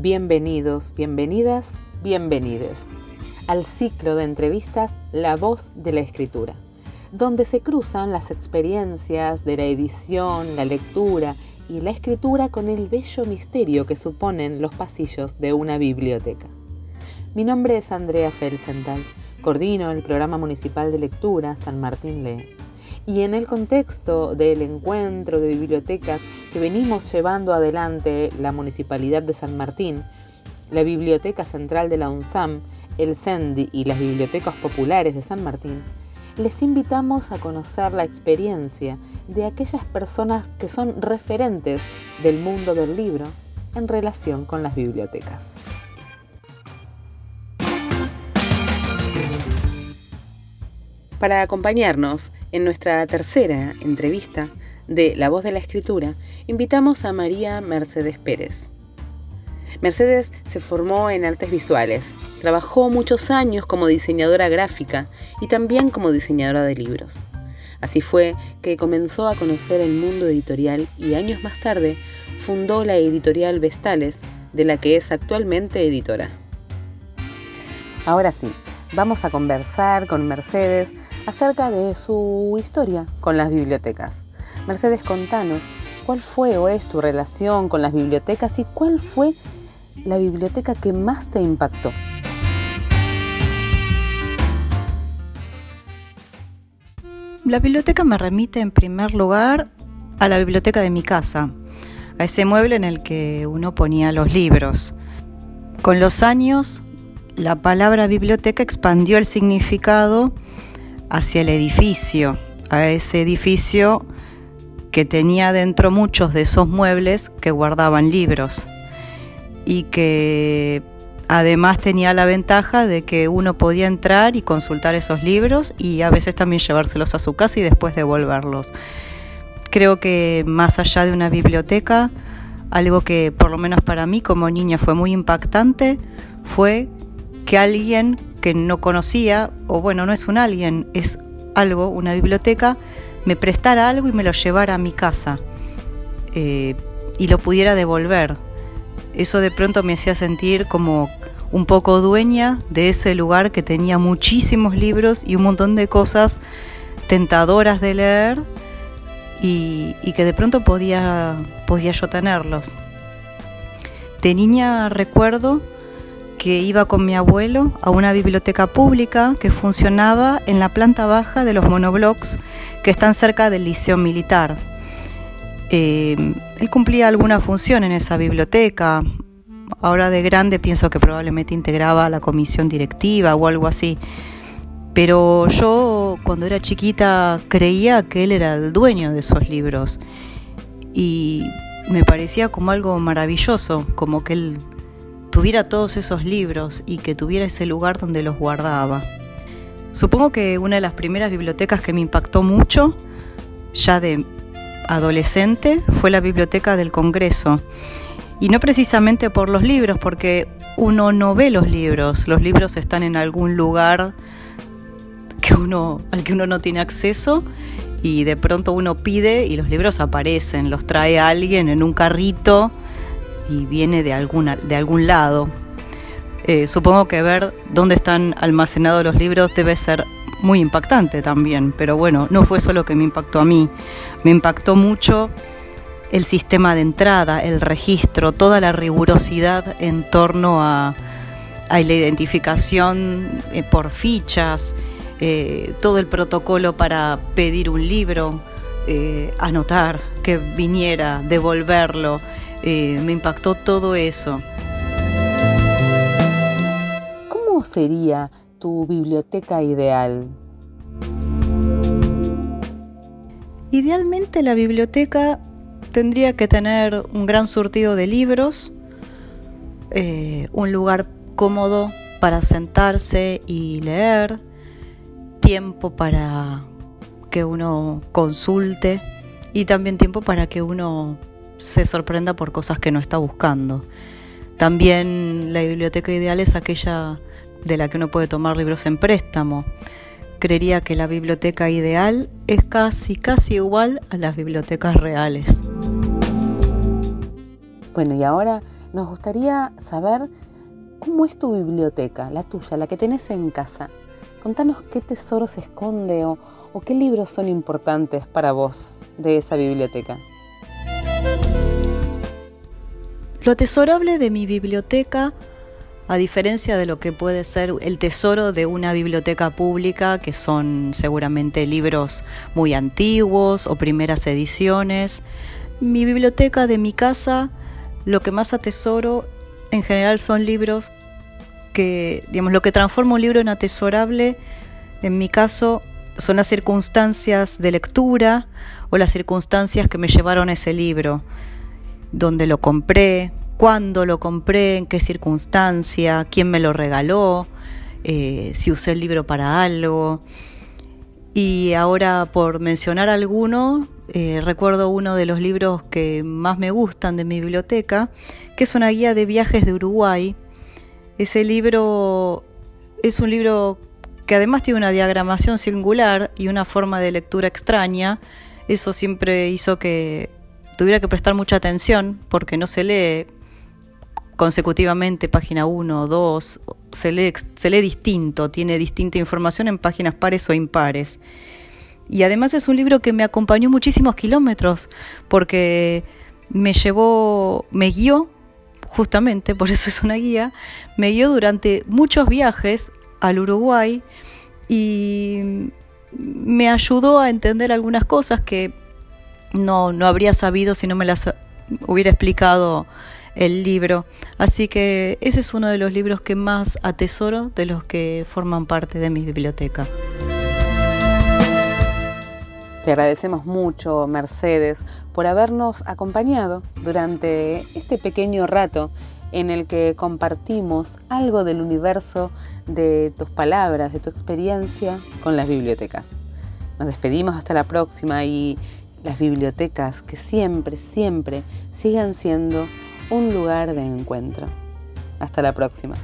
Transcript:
Bienvenidos, bienvenidas, bienvenides al ciclo de entrevistas La voz de la escritura, donde se cruzan las experiencias de la edición, la lectura y la escritura con el bello misterio que suponen los pasillos de una biblioteca. Mi nombre es Andrea Felsenthal, coordino el programa municipal de lectura San Martín Lee. Y en el contexto del encuentro de bibliotecas que venimos llevando adelante la Municipalidad de San Martín, la Biblioteca Central de la UNSAM, el CENDI y las bibliotecas populares de San Martín, les invitamos a conocer la experiencia de aquellas personas que son referentes del mundo del libro en relación con las bibliotecas. Para acompañarnos en nuestra tercera entrevista de La voz de la escritura, invitamos a María Mercedes Pérez. Mercedes se formó en artes visuales, trabajó muchos años como diseñadora gráfica y también como diseñadora de libros. Así fue que comenzó a conocer el mundo editorial y años más tarde fundó la editorial Vestales, de la que es actualmente editora. Ahora sí, vamos a conversar con Mercedes acerca de su historia con las bibliotecas. Mercedes, contanos, ¿cuál fue o es tu relación con las bibliotecas y cuál fue la biblioteca que más te impactó? La biblioteca me remite en primer lugar a la biblioteca de mi casa, a ese mueble en el que uno ponía los libros. Con los años, la palabra biblioteca expandió el significado hacia el edificio, a ese edificio que tenía dentro muchos de esos muebles que guardaban libros y que además tenía la ventaja de que uno podía entrar y consultar esos libros y a veces también llevárselos a su casa y después devolverlos. Creo que más allá de una biblioteca, algo que por lo menos para mí como niña fue muy impactante fue que alguien que no conocía, o bueno, no es un alguien, es algo, una biblioteca, me prestara algo y me lo llevara a mi casa eh, y lo pudiera devolver eso de pronto me hacía sentir como un poco dueña de ese lugar que tenía muchísimos libros y un montón de cosas tentadoras de leer y, que de pronto podía, podía yo tenerlos. De niña recuerdo que iba con mi abuelo a una biblioteca pública que funcionaba en la planta baja de los monoblocks que están cerca del liceo militar. Eh, él cumplía alguna función en esa biblioteca. Ahora de grande pienso que probablemente integraba la comisión directiva o algo así. Pero yo cuando era chiquita creía que él era el dueño de esos libros. Y me parecía como algo maravilloso, como que él tuviera todos esos libros y que tuviera ese lugar donde los guardaba. Supongo que una de las primeras bibliotecas que me impactó mucho, ya de adolescente fue la biblioteca del Congreso. Y no precisamente por los libros, porque uno no ve los libros, los libros están en algún lugar que uno, al que uno no tiene acceso y de pronto uno pide y los libros aparecen, los trae alguien en un carrito y viene de, alguna, de algún lado. Eh, supongo que ver dónde están almacenados los libros debe ser muy impactante también, pero bueno, no fue solo que me impactó a mí, me impactó mucho el sistema de entrada, el registro, toda la rigurosidad en torno a, la identificación eh, por fichas, eh, todo el protocolo para pedir un libro, anotar que viniera, devolverlo, me impactó todo eso. ¿Cómo sería tu biblioteca ideal? Idealmente la biblioteca tendría que tener un gran surtido de libros, eh, un lugar cómodo para sentarse y leer, tiempo para que uno consulte y también tiempo para que uno se sorprenda por cosas que no está buscando. También la biblioteca ideal es aquella de la que uno puede tomar libros en préstamo. Creería que la biblioteca ideal es casi, casi igual a las bibliotecas reales. Bueno, y ahora nos gustaría saber cómo es tu biblioteca, la tuya, la que tenés en casa. Contanos qué tesoro se esconde o, o qué libros son importantes para vos de esa biblioteca. Lo atesorable de mi biblioteca, a diferencia de lo que puede ser el tesoro de una biblioteca pública, que son seguramente libros muy antiguos o primeras ediciones, mi biblioteca de mi casa, lo que más atesoro en general son libros que, digamos, lo que transforma un libro en atesorable, en mi caso, son las circunstancias de lectura o las circunstancias que me llevaron a ese libro, dónde lo compré, cuándo lo compré, en qué circunstancia, quién me lo regaló, eh, si usé el libro para algo. Y ahora por mencionar alguno, eh, recuerdo uno de los libros que más me gustan de mi biblioteca, que es una guía de viajes de Uruguay. Ese libro es un libro que además tiene una diagramación singular y una forma de lectura extraña. Eso siempre hizo que tuviera que prestar mucha atención porque no se lee consecutivamente página 1 o 2, se lee, se lee distinto, tiene distinta información en páginas pares o impares. Y además es un libro que me acompañó muchísimos kilómetros, porque me llevó, me guió, justamente, por eso es una guía, me guió durante muchos viajes al Uruguay y me ayudó a entender algunas cosas que no, no habría sabido si no me las hubiera explicado el libro. Así que ese es uno de los libros que más atesoro de los que forman parte de mi biblioteca. Te agradecemos mucho, Mercedes, por habernos acompañado durante este pequeño rato en el que compartimos algo del universo de tus palabras, de tu experiencia con las bibliotecas. Nos despedimos hasta la próxima y las bibliotecas que siempre, siempre sigan siendo un lugar de encuentro. Hasta la próxima.